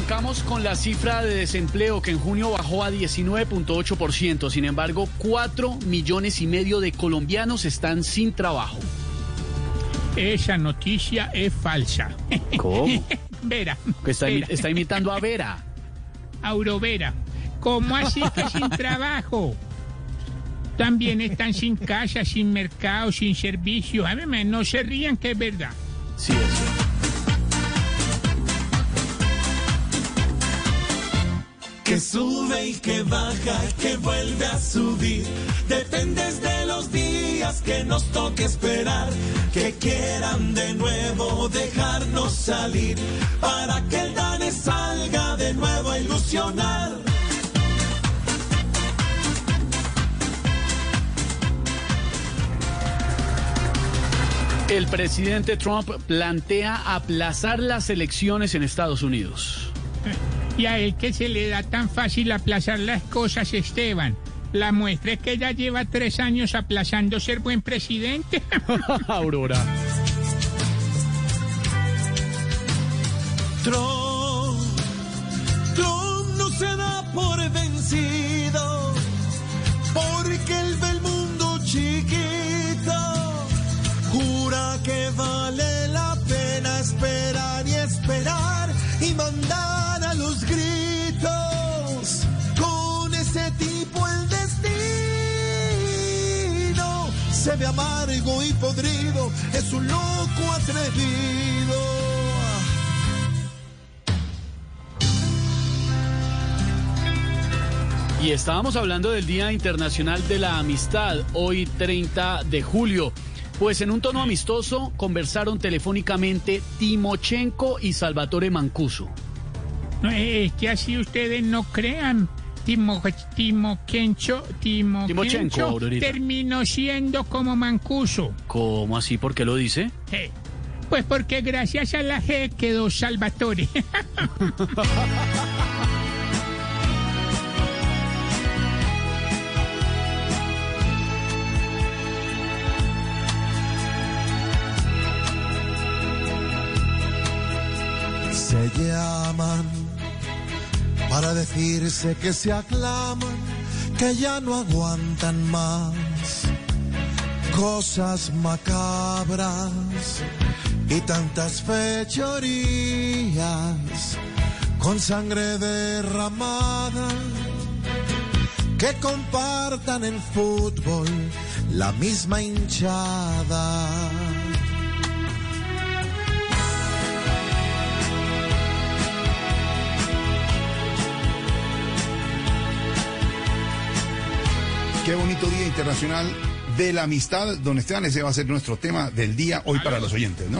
Arrancamos con la cifra de desempleo que en junio bajó a 19.8%. Sin embargo, 4 millones y medio de colombianos están sin trabajo. Esa noticia es falsa. ¿Cómo? Vera. Que está, imi- Vera. está imitando a Vera. Aurovera. ¿Cómo así que sin trabajo? También están sin casa, sin mercado, sin servicio. A ver, no se rían que es verdad. Sí, eso. Que sube y que baja, que vuelve a subir. Dependes de los días que nos toque esperar. Que quieran de nuevo dejarnos salir. Para que el DANE salga de nuevo a ilusionar. El presidente Trump plantea aplazar las elecciones en Estados Unidos. Y a él que se le da tan fácil aplazar las cosas, Esteban. La muestra es que ya lleva tres años aplazando ser buen presidente. Aurora. Trump, Trump no se da por vencido, porque él ve el mundo chiquito. Jura que vale la pena esperar y esperar y mandar se ve amargo y podrido, es un loco atrevido. Y estábamos hablando del Día Internacional de la Amistad, hoy 30 de julio. Pues en un tono amistoso conversaron telefónicamente Timochenko y Salvatore Mancuso. No, es que así ustedes no crean. Timo, Timo Kencho, Timo Timochenko, Kencho Aurorita. terminó siendo como Mancuso. ¿Cómo así? ¿Por qué lo dice? Eh, Pues porque gracias a la G quedó Salvatore. se llaman para decirse que se aclaman, que ya no aguantan más cosas macabras y tantas fechorías con sangre derramada que compartan el fútbol la misma hinchada. Qué bonito Día Internacional de la Amistad, don Esteban. Ese va a ser nuestro tema del día hoy para los oyentes, ¿no?